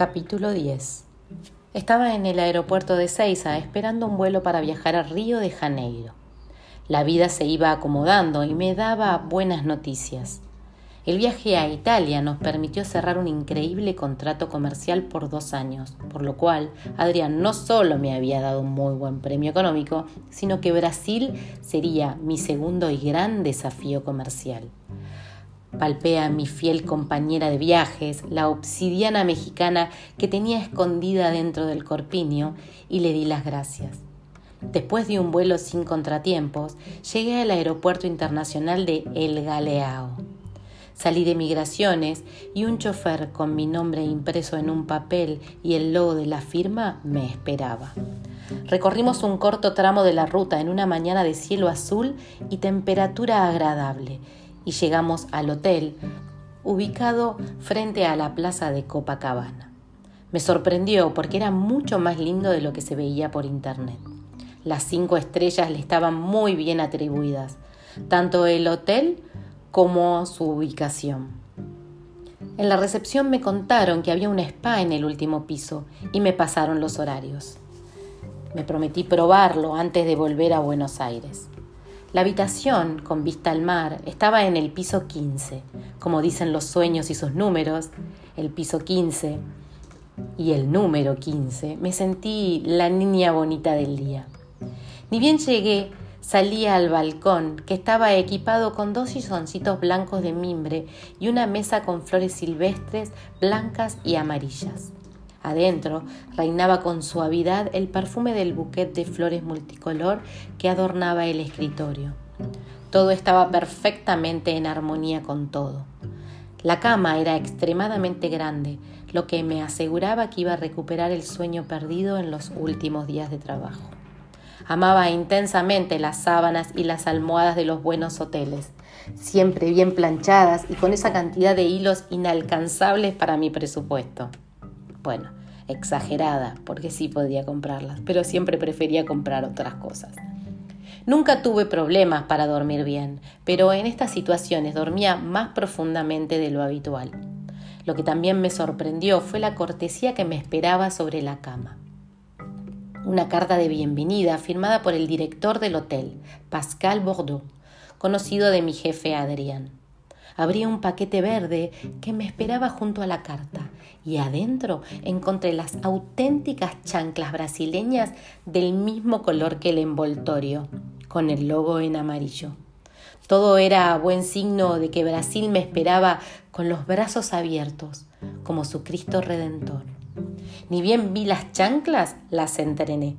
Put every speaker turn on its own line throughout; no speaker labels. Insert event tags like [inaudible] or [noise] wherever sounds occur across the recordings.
Capítulo 10 Estaba en el aeropuerto de Ceiza esperando un vuelo para viajar a Río de Janeiro. La vida se iba acomodando y me daba buenas noticias. El viaje a Italia nos permitió cerrar un increíble contrato comercial por dos años, por lo cual Adrián no solo me había dado un muy buen premio económico, sino que Brasil sería mi segundo y gran desafío comercial. Palpé a mi fiel compañera de viajes, la obsidiana mexicana que tenía escondida dentro del corpiño, y le di las gracias. Después de un vuelo sin contratiempos, llegué al aeropuerto internacional de El Galeao. Salí de migraciones y un chofer con mi nombre impreso en un papel y el logo de la firma me esperaba. Recorrimos un corto tramo de la ruta en una mañana de cielo azul y temperatura agradable y llegamos al hotel ubicado frente a la plaza de Copacabana. Me sorprendió porque era mucho más lindo de lo que se veía por internet. Las cinco estrellas le estaban muy bien atribuidas, tanto el hotel como su ubicación. En la recepción me contaron que había un spa en el último piso y me pasaron los horarios. Me prometí probarlo antes de volver a Buenos Aires. La habitación, con vista al mar, estaba en el piso 15. Como dicen los sueños y sus números, el piso 15 y el número 15, me sentí la niña bonita del día. Ni bien llegué, salí al balcón, que estaba equipado con dos silloncitos blancos de mimbre y una mesa con flores silvestres blancas y amarillas. Adentro reinaba con suavidad el perfume del buquet de flores multicolor que adornaba el escritorio. Todo estaba perfectamente en armonía con todo. La cama era extremadamente grande, lo que me aseguraba que iba a recuperar el sueño perdido en los últimos días de trabajo. Amaba intensamente las sábanas y las almohadas de los buenos hoteles, siempre bien planchadas y con esa cantidad de hilos inalcanzables para mi presupuesto. Bueno, exagerada, porque sí podía comprarlas, pero siempre prefería comprar otras cosas. Nunca tuve problemas para dormir bien, pero en estas situaciones dormía más profundamente de lo habitual. Lo que también me sorprendió fue la cortesía que me esperaba sobre la cama. Una carta de bienvenida firmada por el director del hotel, Pascal Bordeaux, conocido de mi jefe Adrián. Abría un paquete verde que me esperaba junto a la carta y adentro encontré las auténticas chanclas brasileñas del mismo color que el envoltorio, con el logo en amarillo. Todo era buen signo de que Brasil me esperaba con los brazos abiertos, como su Cristo Redentor. Ni bien vi las chanclas, las entrené.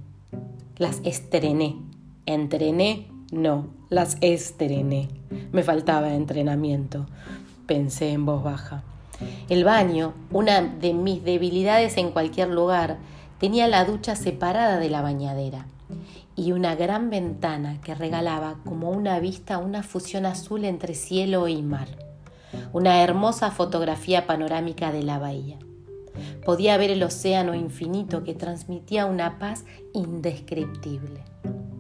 Las estrené. Entrené, no, las estrené. Me faltaba entrenamiento, pensé en voz baja. El baño, una de mis debilidades en cualquier lugar, tenía la ducha separada de la bañadera y una gran ventana que regalaba como una vista una fusión azul entre cielo y mar, una hermosa fotografía panorámica de la bahía. Podía ver el océano infinito que transmitía una paz indescriptible.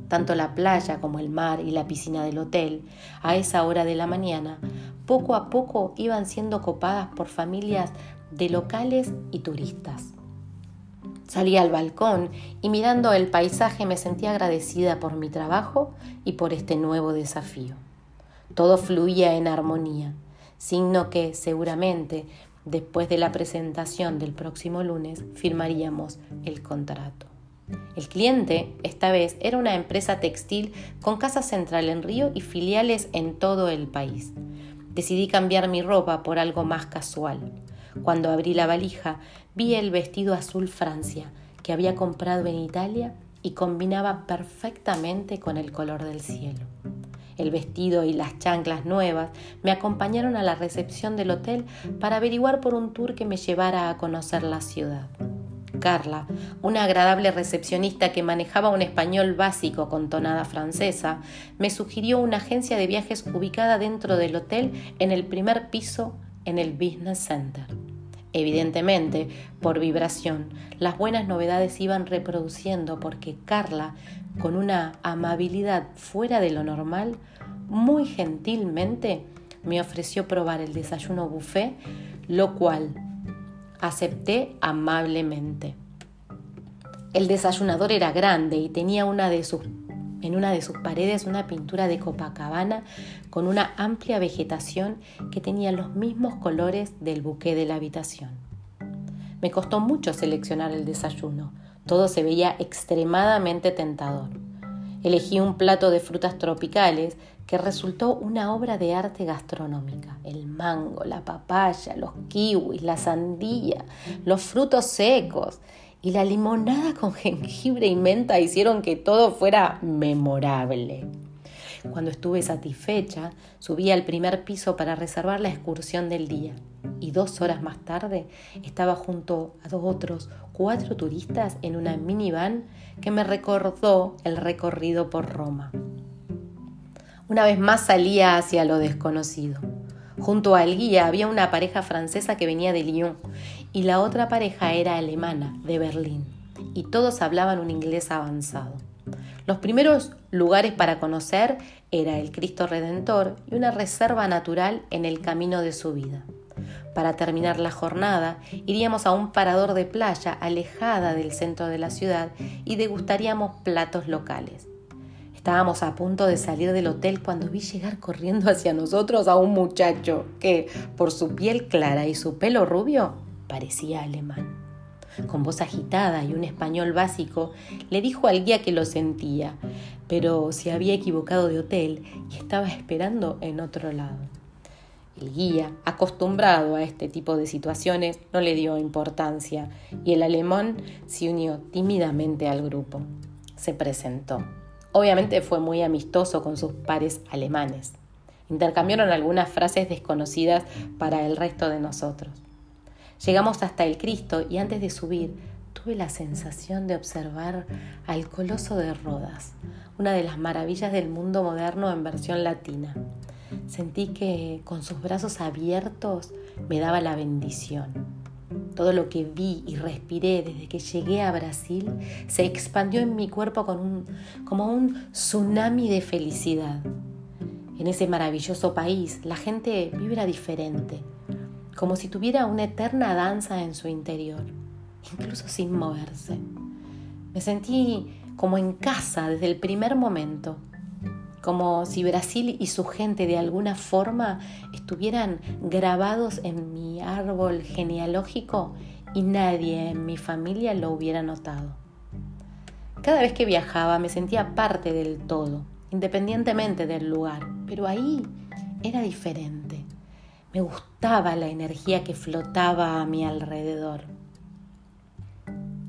Tanto la playa como el mar y la piscina del hotel, a esa hora de la mañana, poco a poco iban siendo copadas por familias de locales y turistas. Salí al balcón y mirando el paisaje me sentí agradecida por mi trabajo y por este nuevo desafío. Todo fluía en armonía, signo que seguramente después de la presentación del próximo lunes firmaríamos el contrato. El cliente, esta vez, era una empresa textil con casa central en Río y filiales en todo el país. Decidí cambiar mi ropa por algo más casual. Cuando abrí la valija, vi el vestido azul Francia que había comprado en Italia y combinaba perfectamente con el color del cielo. El vestido y las chanclas nuevas me acompañaron a la recepción del hotel para averiguar por un tour que me llevara a conocer la ciudad. Carla, una agradable recepcionista que manejaba un español básico con tonada francesa, me sugirió una agencia de viajes ubicada dentro del hotel en el primer piso en el Business Center. Evidentemente, por vibración, las buenas novedades iban reproduciendo porque Carla, con una amabilidad fuera de lo normal, muy gentilmente me ofreció probar el desayuno buffet, lo cual Acepté amablemente. El desayunador era grande y tenía una de sus, en una de sus paredes una pintura de Copacabana con una amplia vegetación que tenía los mismos colores del buque de la habitación. Me costó mucho seleccionar el desayuno. Todo se veía extremadamente tentador. Elegí un plato de frutas tropicales que resultó una obra de arte gastronómica. El mango, la papaya, los kiwis, la sandía, los frutos secos y la limonada con [laughs] jengibre y menta hicieron que todo fuera memorable. Cuando estuve satisfecha, subí al primer piso para reservar la excursión del día y dos horas más tarde estaba junto a dos otros cuatro turistas en una minivan que me recordó el recorrido por Roma. Una vez más salía hacia lo desconocido. Junto al guía había una pareja francesa que venía de Lyon y la otra pareja era alemana, de Berlín, y todos hablaban un inglés avanzado. Los primeros lugares para conocer era el Cristo Redentor y una reserva natural en el camino de su vida. Para terminar la jornada, iríamos a un parador de playa alejada del centro de la ciudad y degustaríamos platos locales. Estábamos a punto de salir del hotel cuando vi llegar corriendo hacia nosotros a un muchacho que, por su piel clara y su pelo rubio, parecía alemán. Con voz agitada y un español básico, le dijo al guía que lo sentía, pero se había equivocado de hotel y estaba esperando en otro lado. El guía, acostumbrado a este tipo de situaciones, no le dio importancia y el alemán se unió tímidamente al grupo. Se presentó. Obviamente fue muy amistoso con sus pares alemanes. Intercambiaron algunas frases desconocidas para el resto de nosotros. Llegamos hasta el Cristo y antes de subir tuve la sensación de observar al Coloso de Rodas, una de las maravillas del mundo moderno en versión latina. Sentí que con sus brazos abiertos me daba la bendición. Todo lo que vi y respiré desde que llegué a Brasil se expandió en mi cuerpo como un tsunami de felicidad. En ese maravilloso país la gente vibra diferente, como si tuviera una eterna danza en su interior, incluso sin moverse. Me sentí como en casa desde el primer momento como si Brasil y su gente de alguna forma estuvieran grabados en mi árbol genealógico y nadie en mi familia lo hubiera notado. Cada vez que viajaba me sentía parte del todo, independientemente del lugar, pero ahí era diferente. Me gustaba la energía que flotaba a mi alrededor.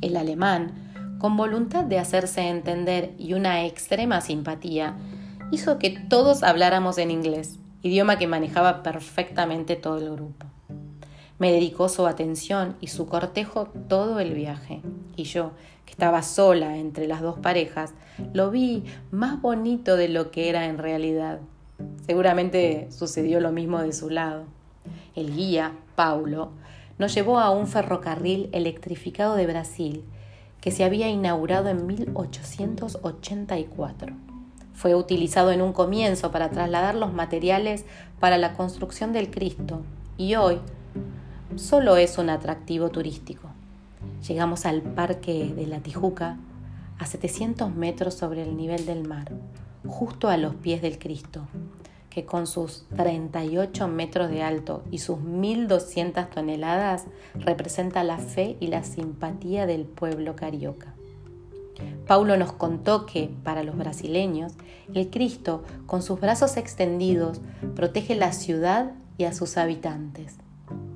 El alemán, con voluntad de hacerse entender y una extrema simpatía, hizo que todos habláramos en inglés, idioma que manejaba perfectamente todo el grupo. Me dedicó su atención y su cortejo todo el viaje, y yo, que estaba sola entre las dos parejas, lo vi más bonito de lo que era en realidad. Seguramente sucedió lo mismo de su lado. El guía, Paulo, nos llevó a un ferrocarril electrificado de Brasil que se había inaugurado en 1884 fue utilizado en un comienzo para trasladar los materiales para la construcción del Cristo y hoy solo es un atractivo turístico. Llegamos al Parque de la Tijuca a 700 metros sobre el nivel del mar, justo a los pies del Cristo, que con sus 38 metros de alto y sus 1.200 toneladas representa la fe y la simpatía del pueblo carioca. Paulo nos contó que, para los brasileños, el Cristo, con sus brazos extendidos, protege la ciudad y a sus habitantes.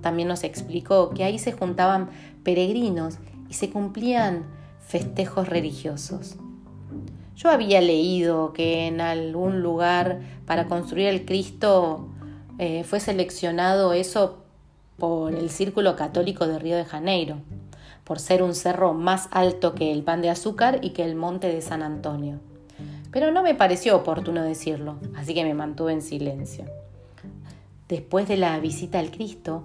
También nos explicó que ahí se juntaban peregrinos y se cumplían festejos religiosos. Yo había leído que en algún lugar para construir el Cristo eh, fue seleccionado eso por el Círculo Católico de Río de Janeiro por ser un cerro más alto que el pan de azúcar y que el monte de San Antonio. Pero no me pareció oportuno decirlo, así que me mantuve en silencio. Después de la visita al Cristo,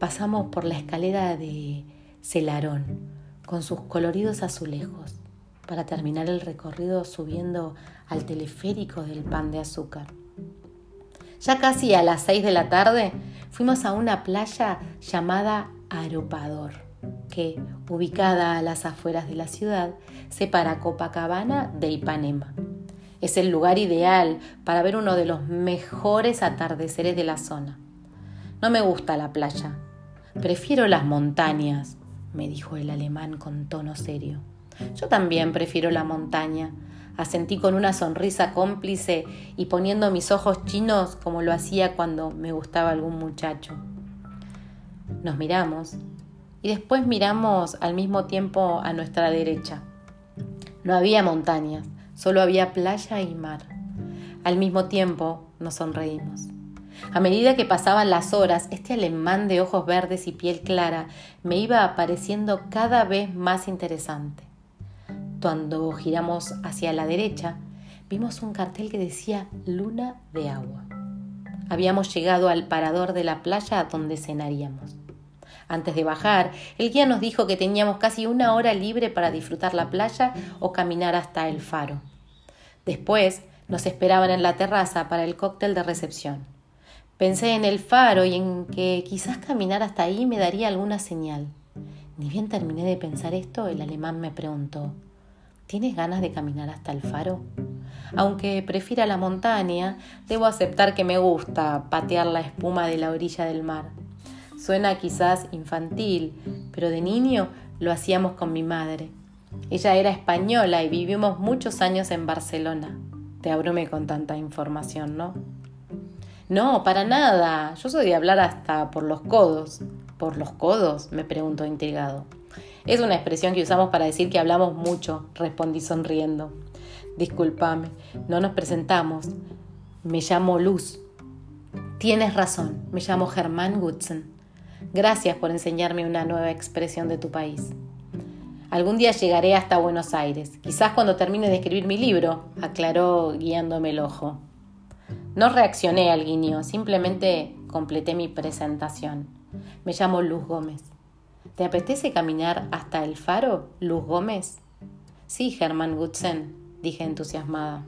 pasamos por la escalera de Celarón, con sus coloridos azulejos, para terminar el recorrido subiendo al teleférico del pan de azúcar. Ya casi a las seis de la tarde fuimos a una playa llamada Aropador, que, ubicada a las afueras de la ciudad, separa Copacabana de Ipanema. Es el lugar ideal para ver uno de los mejores atardeceres de la zona. No me gusta la playa, prefiero las montañas, me dijo el alemán con tono serio. Yo también prefiero la montaña, asentí con una sonrisa cómplice y poniendo mis ojos chinos como lo hacía cuando me gustaba algún muchacho. Nos miramos y después miramos al mismo tiempo a nuestra derecha. No había montañas, solo había playa y mar. Al mismo tiempo nos sonreímos. A medida que pasaban las horas, este alemán de ojos verdes y piel clara me iba apareciendo cada vez más interesante. Cuando giramos hacia la derecha, vimos un cartel que decía Luna de Agua. Habíamos llegado al parador de la playa donde cenaríamos. Antes de bajar, el guía nos dijo que teníamos casi una hora libre para disfrutar la playa o caminar hasta el faro. Después nos esperaban en la terraza para el cóctel de recepción. Pensé en el faro y en que quizás caminar hasta ahí me daría alguna señal. Ni bien terminé de pensar esto, el alemán me preguntó ¿Tienes ganas de caminar hasta el faro? Aunque prefiera la montaña, debo aceptar que me gusta patear la espuma de la orilla del mar. Suena quizás infantil, pero de niño lo hacíamos con mi madre. Ella era española y vivimos muchos años en Barcelona. Te abrumé con tanta información, ¿no? No, para nada. Yo soy de hablar hasta por los codos. ¿Por los codos? me preguntó intrigado. Es una expresión que usamos para decir que hablamos mucho, respondí sonriendo. Discúlpame, no nos presentamos. Me llamo Luz. Tienes razón, me llamo Germán Gutzen. Gracias por enseñarme una nueva expresión de tu país. Algún día llegaré hasta Buenos Aires, quizás cuando termine de escribir mi libro, aclaró guiándome el ojo. No reaccioné al guiño, simplemente completé mi presentación. Me llamo Luz Gómez. ¿Te apetece caminar hasta el faro, Luz Gómez? Sí, Germán Gutzen, dije entusiasmada.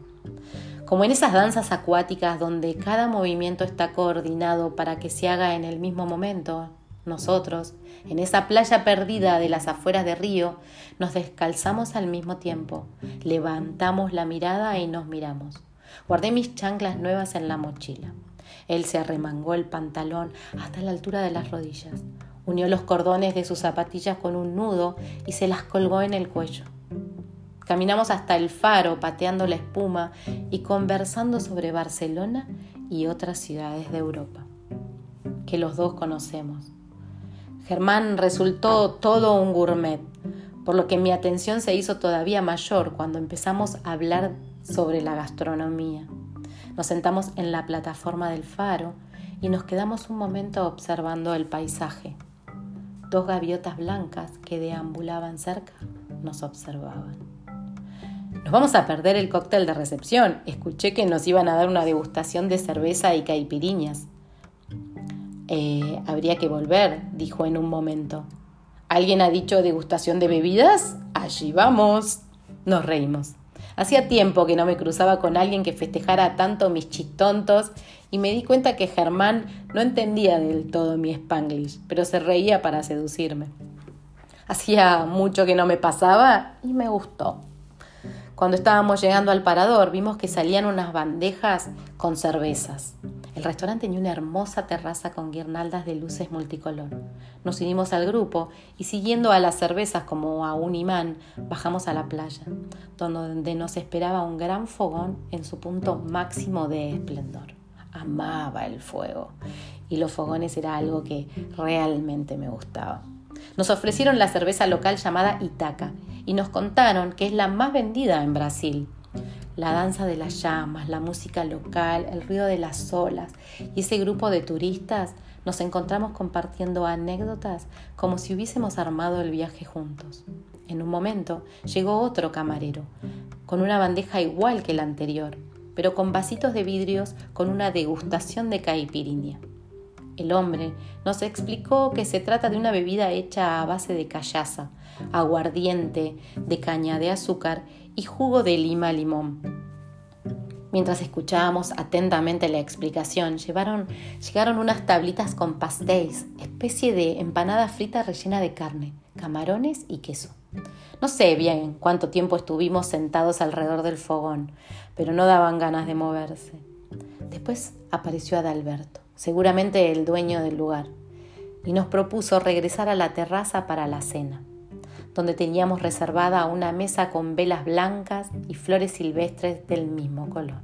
Como en esas danzas acuáticas donde cada movimiento está coordinado para que se haga en el mismo momento, nosotros, en esa playa perdida de las afueras de Río, nos descalzamos al mismo tiempo, levantamos la mirada y nos miramos. Guardé mis chanclas nuevas en la mochila. Él se arremangó el pantalón hasta la altura de las rodillas. Unió los cordones de sus zapatillas con un nudo y se las colgó en el cuello. Caminamos hasta el faro pateando la espuma y conversando sobre Barcelona y otras ciudades de Europa, que los dos conocemos. Germán resultó todo un gourmet, por lo que mi atención se hizo todavía mayor cuando empezamos a hablar sobre la gastronomía. Nos sentamos en la plataforma del faro y nos quedamos un momento observando el paisaje. Dos gaviotas blancas que deambulaban cerca nos observaban. Nos vamos a perder el cóctel de recepción. Escuché que nos iban a dar una degustación de cerveza y caipiriñas. Eh, habría que volver, dijo en un momento. ¿Alguien ha dicho degustación de bebidas? Allí vamos. Nos reímos. Hacía tiempo que no me cruzaba con alguien que festejara tanto mis chistontos y me di cuenta que Germán no entendía del todo mi spanglish, pero se reía para seducirme. Hacía mucho que no me pasaba y me gustó. Cuando estábamos llegando al parador vimos que salían unas bandejas con cervezas. El restaurante tenía una hermosa terraza con guirnaldas de luces multicolor. Nos unimos al grupo y siguiendo a las cervezas como a un imán, bajamos a la playa, donde nos esperaba un gran fogón en su punto máximo de esplendor. Amaba el fuego y los fogones era algo que realmente me gustaba. Nos ofrecieron la cerveza local llamada Itaca y nos contaron que es la más vendida en Brasil la danza de las llamas, la música local, el ruido de las olas y ese grupo de turistas nos encontramos compartiendo anécdotas como si hubiésemos armado el viaje juntos. En un momento llegó otro camarero, con una bandeja igual que la anterior, pero con vasitos de vidrios con una degustación de caipirinha. El hombre nos explicó que se trata de una bebida hecha a base de callaza, aguardiente, de caña de azúcar y jugo de lima limón. Mientras escuchábamos atentamente la explicación, llegaron unas tablitas con pastéis, especie de empanada frita rellena de carne, camarones y queso. No sé bien cuánto tiempo estuvimos sentados alrededor del fogón, pero no daban ganas de moverse. Después apareció Adalberto, seguramente el dueño del lugar, y nos propuso regresar a la terraza para la cena donde teníamos reservada una mesa con velas blancas y flores silvestres del mismo color.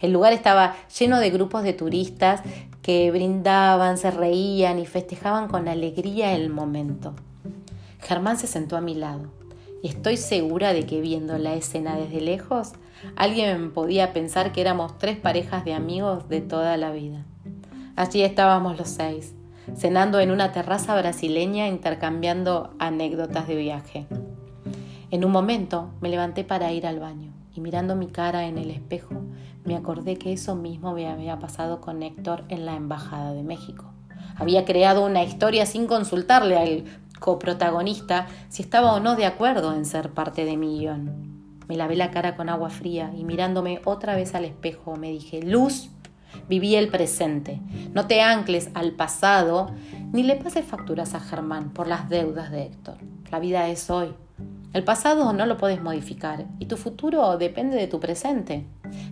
El lugar estaba lleno de grupos de turistas que brindaban, se reían y festejaban con alegría el momento. Germán se sentó a mi lado estoy segura de que viendo la escena desde lejos, alguien podía pensar que éramos tres parejas de amigos de toda la vida. Allí estábamos los seis, cenando en una terraza brasileña intercambiando anécdotas de viaje. En un momento me levanté para ir al baño y mirando mi cara en el espejo me acordé que eso mismo me había pasado con Héctor en la Embajada de México. Había creado una historia sin consultarle al coprotagonista si estaba o no de acuerdo en ser parte de mi guion. Me lavé la cara con agua fría y mirándome otra vez al espejo me dije, Luz, Viví el presente. No te ancles al pasado ni le pases facturas a Germán por las deudas de Héctor. La vida es hoy. El pasado no lo puedes modificar y tu futuro depende de tu presente.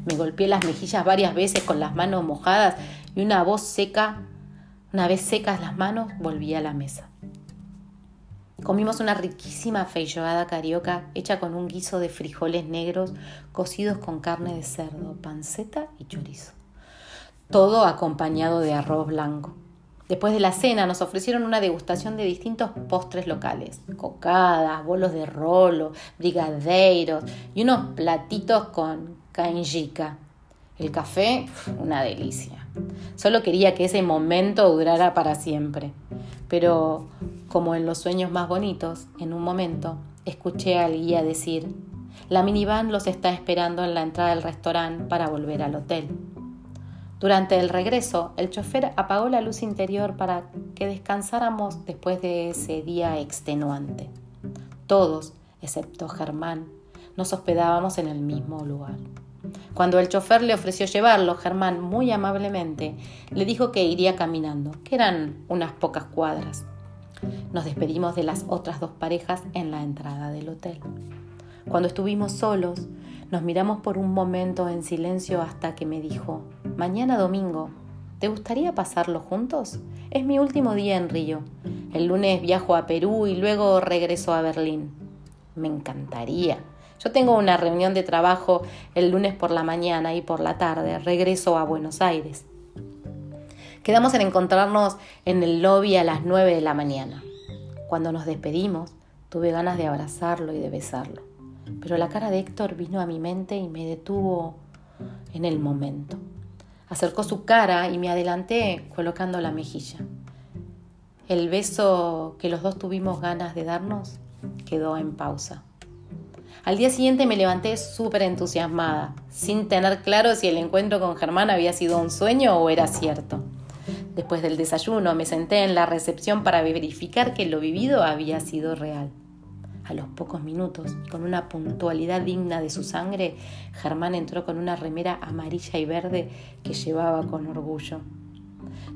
Me golpeé las mejillas varias veces con las manos mojadas y una voz seca, una vez secas las manos, volví a la mesa. Comimos una riquísima feijoada carioca hecha con un guiso de frijoles negros cocidos con carne de cerdo, panceta y chorizo todo acompañado de arroz blanco. Después de la cena nos ofrecieron una degustación de distintos postres locales, cocadas, bolos de rolo, brigadeiros y unos platitos con canjica. El café, una delicia. Solo quería que ese momento durara para siempre. Pero, como en los sueños más bonitos, en un momento escuché al guía decir, la minivan los está esperando en la entrada del restaurante para volver al hotel. Durante el regreso, el chofer apagó la luz interior para que descansáramos después de ese día extenuante. Todos, excepto Germán, nos hospedábamos en el mismo lugar. Cuando el chofer le ofreció llevarlo, Germán muy amablemente le dijo que iría caminando, que eran unas pocas cuadras. Nos despedimos de las otras dos parejas en la entrada del hotel. Cuando estuvimos solos, nos miramos por un momento en silencio hasta que me dijo, mañana domingo, ¿te gustaría pasarlo juntos? Es mi último día en Río. El lunes viajo a Perú y luego regreso a Berlín. Me encantaría. Yo tengo una reunión de trabajo el lunes por la mañana y por la tarde regreso a Buenos Aires. Quedamos en encontrarnos en el lobby a las nueve de la mañana. Cuando nos despedimos, tuve ganas de abrazarlo y de besarlo pero la cara de Héctor vino a mi mente y me detuvo en el momento. Acercó su cara y me adelanté colocando la mejilla. El beso que los dos tuvimos ganas de darnos quedó en pausa. Al día siguiente me levanté súper entusiasmada, sin tener claro si el encuentro con Germán había sido un sueño o era cierto. Después del desayuno me senté en la recepción para verificar que lo vivido había sido real. A los pocos minutos, con una puntualidad digna de su sangre, Germán entró con una remera amarilla y verde que llevaba con orgullo.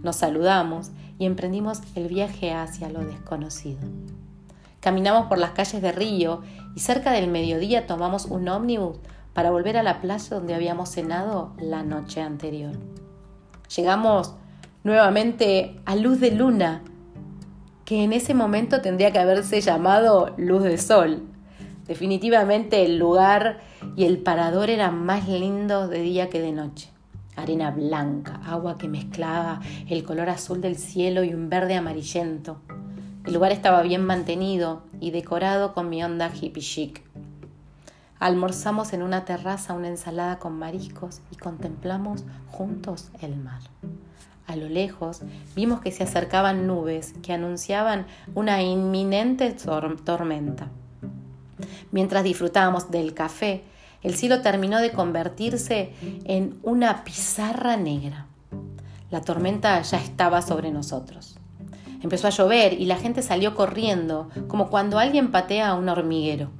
Nos saludamos y emprendimos el viaje hacia lo desconocido. Caminamos por las calles de Río y cerca del mediodía tomamos un ómnibus para volver a la playa donde habíamos cenado la noche anterior. Llegamos nuevamente a luz de luna que en ese momento tendría que haberse llamado Luz de Sol. Definitivamente el lugar y el parador eran más lindos de día que de noche. Arena blanca, agua que mezclaba el color azul del cielo y un verde amarillento. El lugar estaba bien mantenido y decorado con mi onda hippie chic. Almorzamos en una terraza una ensalada con mariscos y contemplamos juntos el mar. A lo lejos vimos que se acercaban nubes que anunciaban una inminente tormenta. Mientras disfrutábamos del café, el cielo terminó de convertirse en una pizarra negra. La tormenta ya estaba sobre nosotros. Empezó a llover y la gente salió corriendo, como cuando alguien patea a un hormiguero.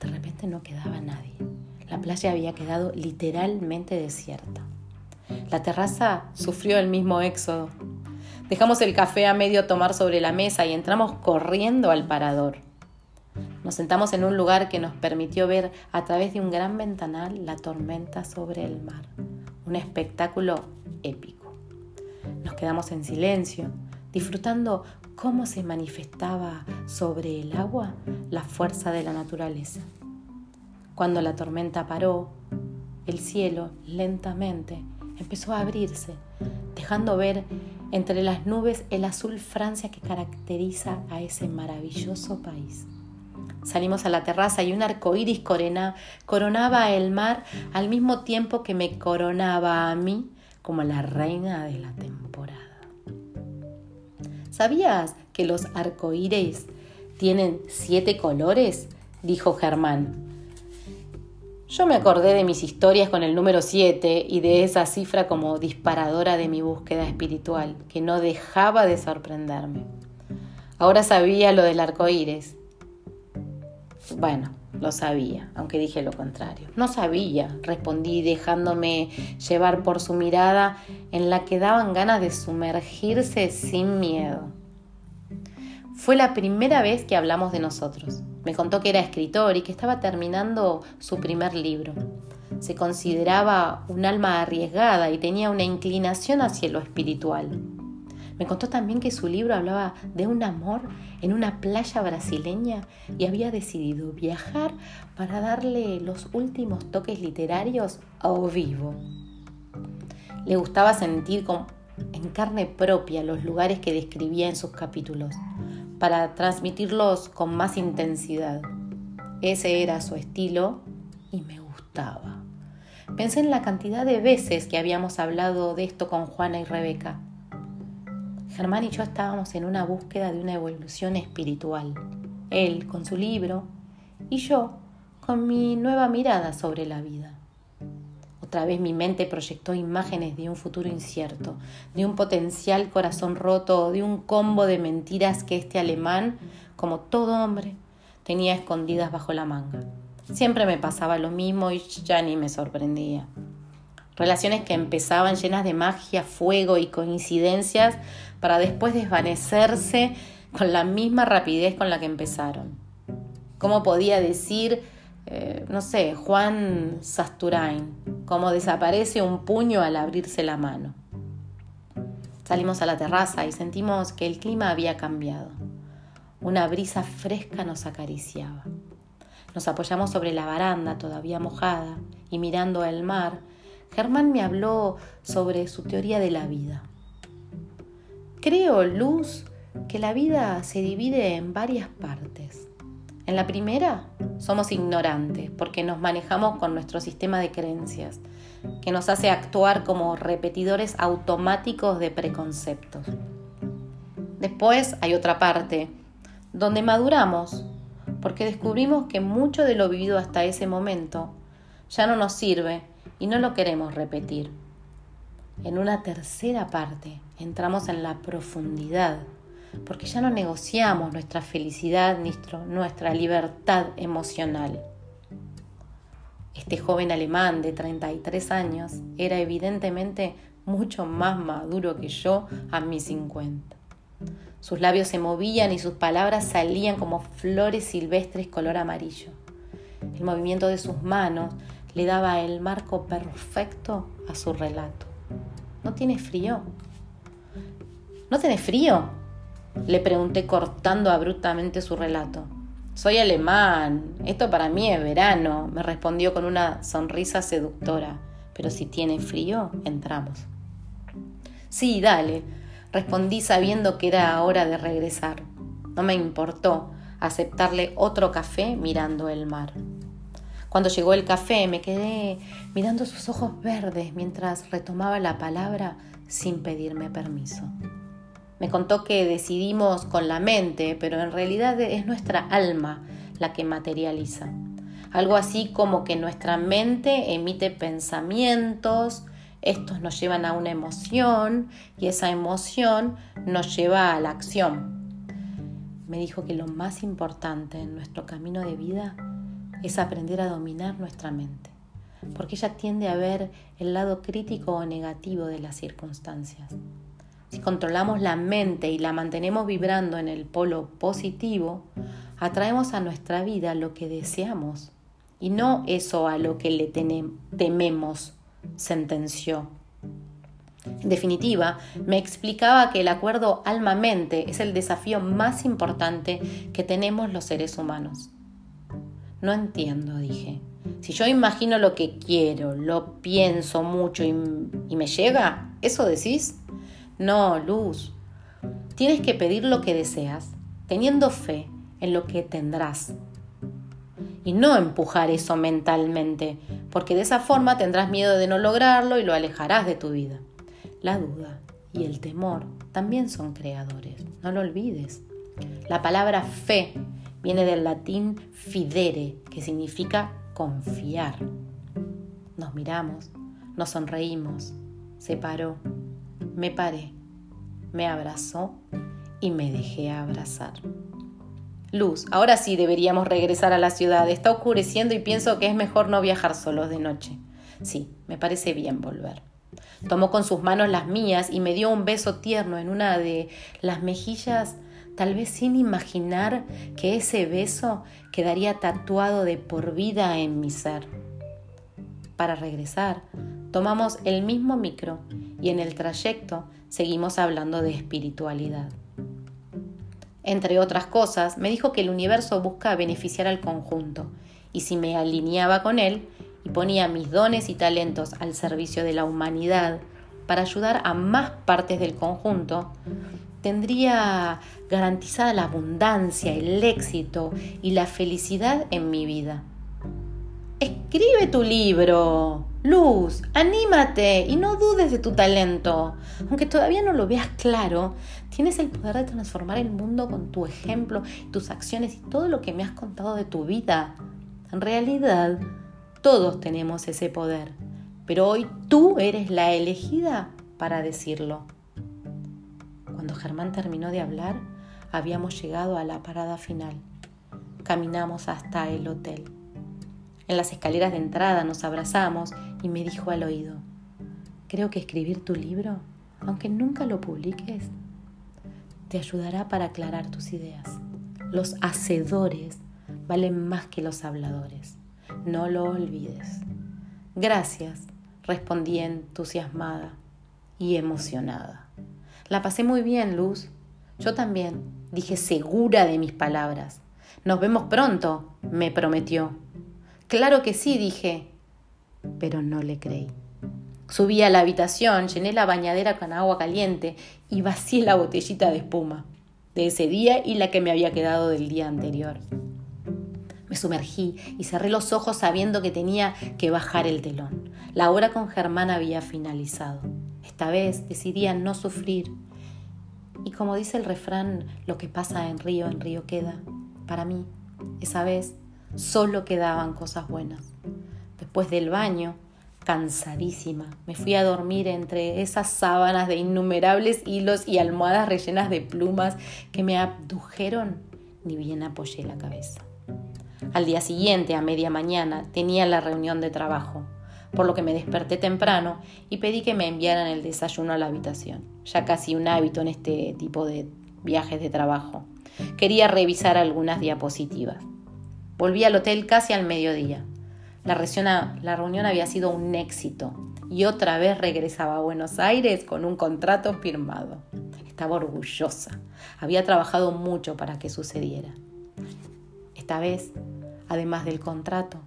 De repente no quedaba nadie. La la playa había quedado literalmente desierta. La terraza sufrió el mismo éxodo. Dejamos el café a medio tomar sobre la mesa y entramos corriendo al parador. Nos sentamos en un lugar que nos permitió ver a través de un gran ventanal la tormenta sobre el mar. Un espectáculo épico. Nos quedamos en silencio, disfrutando cómo se manifestaba sobre el agua la fuerza de la naturaleza. Cuando la tormenta paró, el cielo lentamente empezó a abrirse, dejando ver entre las nubes el azul Francia que caracteriza a ese maravilloso país. Salimos a la terraza y un arco iris coronaba el mar al mismo tiempo que me coronaba a mí como la reina de la temporada. ¿Sabías que los arcoíris tienen siete colores? dijo Germán. Yo me acordé de mis historias con el número 7 y de esa cifra como disparadora de mi búsqueda espiritual, que no dejaba de sorprenderme. Ahora sabía lo del arco iris. Bueno, lo sabía, aunque dije lo contrario. No sabía, respondí dejándome llevar por su mirada en la que daban ganas de sumergirse sin miedo. Fue la primera vez que hablamos de nosotros. Me contó que era escritor y que estaba terminando su primer libro. Se consideraba un alma arriesgada y tenía una inclinación hacia lo espiritual. Me contó también que su libro hablaba de un amor en una playa brasileña y había decidido viajar para darle los últimos toques literarios a vivo. Le gustaba sentir en carne propia los lugares que describía en sus capítulos para transmitirlos con más intensidad. Ese era su estilo y me gustaba. Pensé en la cantidad de veces que habíamos hablado de esto con Juana y Rebeca. Germán y yo estábamos en una búsqueda de una evolución espiritual. Él con su libro y yo con mi nueva mirada sobre la vida. Otra vez mi mente proyectó imágenes de un futuro incierto, de un potencial corazón roto, de un combo de mentiras que este alemán, como todo hombre, tenía escondidas bajo la manga. Siempre me pasaba lo mismo y ya ni me sorprendía. Relaciones que empezaban llenas de magia, fuego y coincidencias para después desvanecerse con la misma rapidez con la que empezaron. ¿Cómo podía decir eh, no sé, Juan Sasturain, como desaparece un puño al abrirse la mano. Salimos a la terraza y sentimos que el clima había cambiado. Una brisa fresca nos acariciaba. Nos apoyamos sobre la baranda todavía mojada y mirando el mar, Germán me habló sobre su teoría de la vida. Creo, Luz, que la vida se divide en varias partes. En la primera, somos ignorantes porque nos manejamos con nuestro sistema de creencias, que nos hace actuar como repetidores automáticos de preconceptos. Después hay otra parte, donde maduramos, porque descubrimos que mucho de lo vivido hasta ese momento ya no nos sirve y no lo queremos repetir. En una tercera parte entramos en la profundidad porque ya no negociamos nuestra felicidad, nuestra libertad emocional. Este joven alemán de 33 años era evidentemente mucho más maduro que yo a mis 50. Sus labios se movían y sus palabras salían como flores silvestres color amarillo. El movimiento de sus manos le daba el marco perfecto a su relato. ¿No tiene frío? ¿No tienes frío? Le pregunté cortando abruptamente su relato. Soy alemán, esto para mí es verano, me respondió con una sonrisa seductora. Pero si tiene frío, entramos. Sí, dale, respondí sabiendo que era hora de regresar. No me importó aceptarle otro café mirando el mar. Cuando llegó el café me quedé mirando sus ojos verdes mientras retomaba la palabra sin pedirme permiso. Me contó que decidimos con la mente, pero en realidad es nuestra alma la que materializa. Algo así como que nuestra mente emite pensamientos, estos nos llevan a una emoción y esa emoción nos lleva a la acción. Me dijo que lo más importante en nuestro camino de vida es aprender a dominar nuestra mente. porque ella tiende a ver el lado crítico o negativo de las circunstancias. Si controlamos la mente y la mantenemos vibrando en el polo positivo, atraemos a nuestra vida lo que deseamos y no eso a lo que le tememos, sentenció. En definitiva, me explicaba que el acuerdo alma-mente es el desafío más importante que tenemos los seres humanos. No entiendo, dije. Si yo imagino lo que quiero, lo pienso mucho y, me llega, ¿eso decís? No, Luz. Tienes que pedir lo que deseas, teniendo fe en lo que tendrás. Y no empujar eso mentalmente, porque de esa forma tendrás miedo de no lograrlo y lo alejarás de tu vida. La duda y el temor también son creadores, no lo olvides. La palabra fe viene del latín fidere, que significa confiar. Nos miramos, nos sonreímos, se paró, me paré, me abrazó y me dejé abrazar. Luz, ahora sí deberíamos regresar a la ciudad. Está oscureciendo y pienso que es mejor no viajar solos de noche. Sí, me parece bien volver. Tomó con sus manos las mías y me dio un beso tierno en una de las mejillas, tal vez sin imaginar que ese beso quedaría tatuado de por vida en mi ser. Para regresar, tomamos el mismo micro y en el trayecto seguimos hablando de espiritualidad. Entre otras cosas, me dijo que el universo busca beneficiar al conjunto y si me alineaba con él, y ponía mis dones y talentos al servicio de la humanidad para ayudar a más partes del conjunto, tendría garantizada la abundancia, el éxito y la felicidad en mi vida. Escribe tu libro, Luz, anímate y no dudes de tu talento. Aunque todavía no lo veas claro, tienes el poder de transformar el mundo con tu ejemplo, tus acciones y todo lo que me has contado de tu vida. En realidad, todos tenemos ese poder, pero hoy tú eres la elegida para decirlo. Cuando Germán terminó de hablar, habíamos llegado a la parada final. Caminamos hasta el hotel. En las escaleras de entrada nos abrazamos y me dijo al oído, creo que escribir tu libro, aunque nunca lo publiques, te ayudará para aclarar tus ideas. Los hacedores valen más que los habladores. No lo olvides. Gracias, respondí entusiasmada y emocionada. La pasé muy bien, Luz. Yo también, dije segura de mis palabras. Nos vemos pronto, me prometió. Claro que sí, dije, pero no le creí. Subí a la habitación, llené la bañadera con agua caliente y vacié la botellita de espuma de ese día y la que me había quedado del día anterior. Me sumergí y cerré los ojos sabiendo que tenía que bajar el telón. La hora con Germán había finalizado. Esta vez decidía no sufrir. Y como dice el refrán, lo que pasa en río, en río queda. Para mí, esa vez, solo quedaban cosas buenas. Después del baño, cansadísima, me fui a dormir entre esas sábanas de innumerables hilos y almohadas rellenas de plumas que me abdujeron, ni bien apoyé la cabeza. Al día siguiente, a media mañana, tenía la reunión de trabajo, por lo que me desperté temprano y pedí que me enviaran el desayuno a la habitación, ya casi un hábito en este tipo de viajes de trabajo. Quería revisar algunas diapositivas. Volví al hotel casi al mediodía. La, la reunión había sido un éxito y otra vez regresaba a Buenos Aires con un contrato firmado. Estaba orgullosa. Había trabajado mucho para que sucediera. Esta vez además del contrato.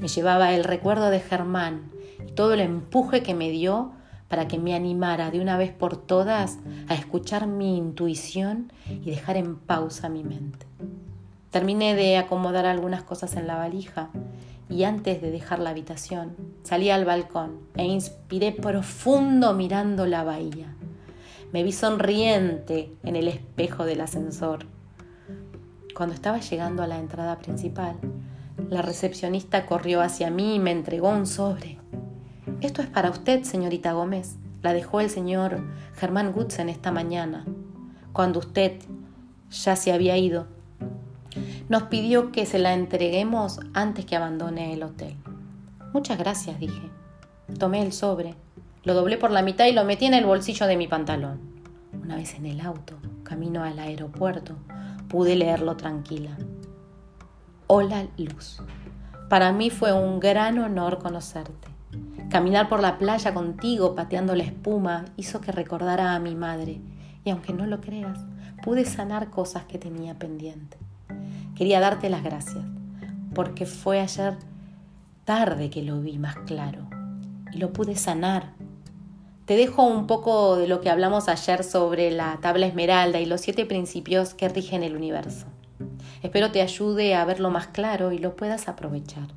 Me llevaba el recuerdo de Germán y todo el empuje que me dio para que me animara de una vez por todas a escuchar mi intuición y dejar en pausa mi mente. Terminé de acomodar algunas cosas en la valija y antes de dejar la habitación salí al balcón e inspiré profundo mirando la bahía. Me vi sonriente en el espejo del ascensor cuando estaba llegando a la entrada principal, la recepcionista corrió hacia mí y me entregó un sobre. Esto es para usted, señorita Gómez. La dejó el señor Germán Gutzen esta mañana, cuando usted ya se había ido. Nos pidió que se la entreguemos antes que abandone el hotel. Muchas gracias, dije. Tomé el sobre, lo doblé por la mitad y lo metí en el bolsillo de mi pantalón. Una vez en el auto, camino al aeropuerto, pude leerlo tranquila. Hola, Luz. Para mí fue un gran honor conocerte. Caminar por la playa contigo pateando la espuma hizo que recordara a mi madre y aunque no lo creas, pude sanar cosas que tenía pendiente. Quería darte las gracias porque fue ayer tarde que lo vi más claro y lo pude sanar. Te dejo un poco de lo que hablamos ayer sobre la tabla esmeralda y los siete principios que rigen el universo. Espero te ayude a verlo más claro y lo puedas aprovechar.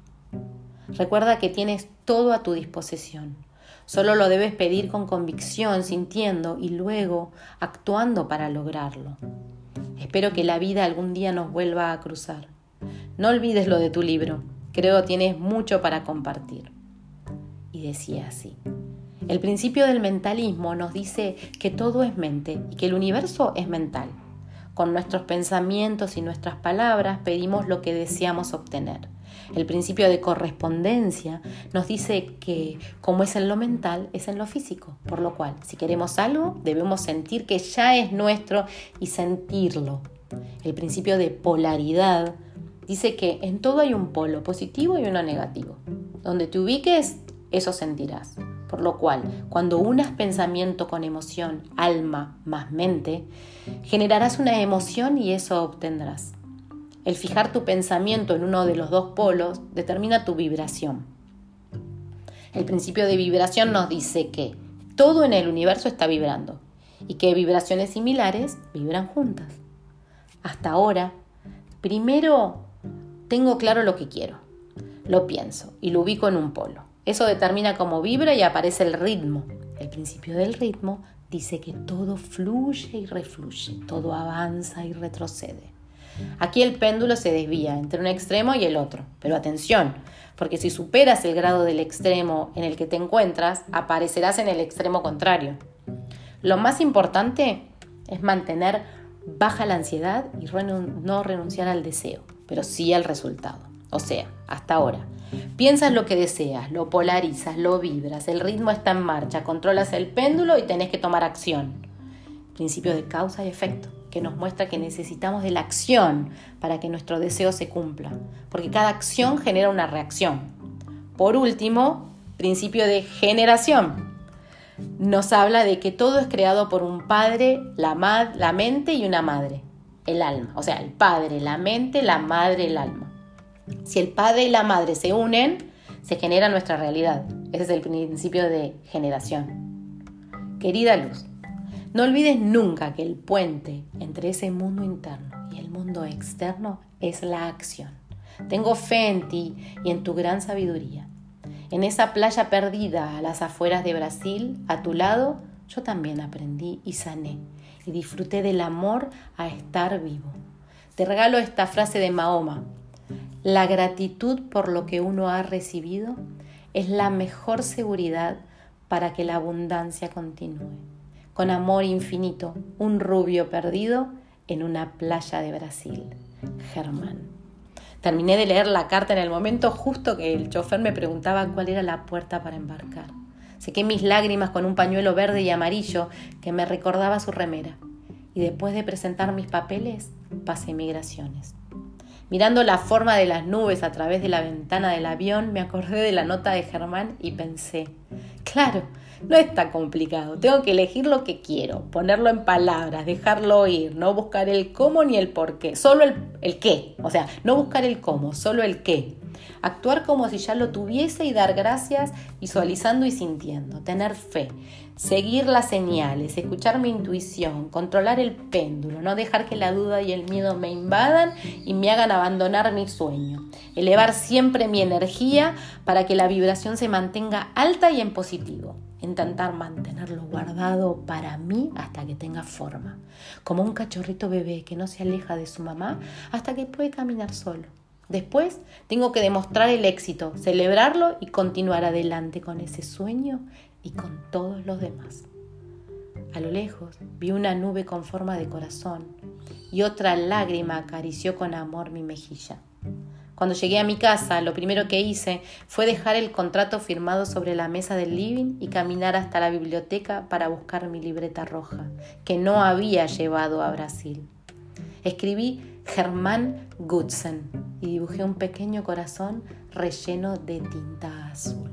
Recuerda que tienes todo a tu disposición. Solo lo debes pedir con convicción, sintiendo y luego actuando para lograrlo. Espero que la vida algún día nos vuelva a cruzar. No olvides lo de tu libro. Creo tienes mucho para compartir. Y decía así. El principio del mentalismo nos dice que todo es mente y que el universo es mental. Con nuestros pensamientos y nuestras palabras pedimos lo que deseamos obtener. El principio de correspondencia nos dice que como es en lo mental, es en lo físico. Por lo cual, si queremos algo, debemos sentir que ya es nuestro y sentirlo. El principio de polaridad dice que en todo hay un polo positivo y uno negativo. Donde te ubiques, eso sentirás. Por lo cual, cuando unas pensamiento con emoción, alma más mente, generarás una emoción y eso obtendrás. El fijar tu pensamiento en uno de los dos polos determina tu vibración. El principio de vibración nos dice que todo en el universo está vibrando y que vibraciones similares vibran juntas. Hasta ahora, primero tengo claro lo que quiero, lo pienso y lo ubico en un polo. Eso determina cómo vibra y aparece el ritmo. El principio del ritmo dice que todo fluye y refluye, todo avanza y retrocede. Aquí el péndulo se desvía entre un extremo y el otro. Pero atención, porque si superas el grado del extremo en el que te encuentras, aparecerás en el extremo contrario. Lo más importante es mantener baja la ansiedad y no renunciar al deseo, pero sí al resultado. O sea, hasta ahora, Piensas lo que deseas, lo polarizas, lo vibras, el ritmo está en marcha, controlas el péndulo y tenés que tomar acción. Principio de causa y efecto, que nos muestra que necesitamos de la acción para que nuestro deseo se cumpla, porque cada acción genera una reacción. Por último, principio de generación. Nos habla de que todo es creado por un padre, la, la mente y una madre, el alma. O sea, el padre, la mente, la madre, el alma. Si el padre y la madre se unen, se genera nuestra realidad. Ese es el principio de generación. Querida Luz, no olvides nunca que el puente entre ese mundo interno y el mundo externo es la acción. Tengo fe en ti y en tu gran sabiduría. En esa playa perdida a las afueras de Brasil, a tu lado, yo también aprendí y sané y disfruté del amor a estar vivo. Te regalo esta frase de Mahoma, la gratitud por lo que uno ha recibido es la mejor seguridad para que la abundancia continúe. Con amor infinito, un rubio perdido en una playa de Brasil. Germán. Terminé de leer la carta en el momento justo que el chofer me preguntaba cuál era la puerta para embarcar. Sequé mis lágrimas con un pañuelo verde y amarillo que me recordaba su remera. Y después de presentar mis papeles, pasé migraciones. Mirando la forma de las nubes a través de la ventana del avión, me acordé de la nota de Germán y pensé, claro, no es tan complicado, tengo que elegir lo que quiero, ponerlo en palabras, dejarlo oír, no buscar el cómo ni el por qué, solo el, el qué, o sea, no buscar el cómo, solo el qué. Actuar como si ya lo tuviese y dar gracias visualizando y sintiendo, tener fe, seguir las señales, escuchar mi intuición, controlar el péndulo, no dejar que la duda y el miedo me invadan y me hagan abandonar mi sueño, elevar siempre mi energía para que la vibración se mantenga alta y en positivo, intentar mantenerlo guardado para mí hasta que tenga forma, como un cachorrito bebé que no se aleja de su mamá hasta que puede caminar solo. Después tengo que demostrar el éxito, celebrarlo y continuar adelante con ese sueño y con todos los demás. A lo lejos vi una nube con forma de corazón y otra lágrima acarició con amor mi mejilla. Cuando llegué a mi casa, lo primero que hice fue dejar el contrato firmado sobre la mesa del living y caminar hasta la biblioteca para buscar mi libreta roja, que no había llevado a Brasil. Escribí Germán Gutzen y dibujé un pequeño corazón relleno de tinta azul.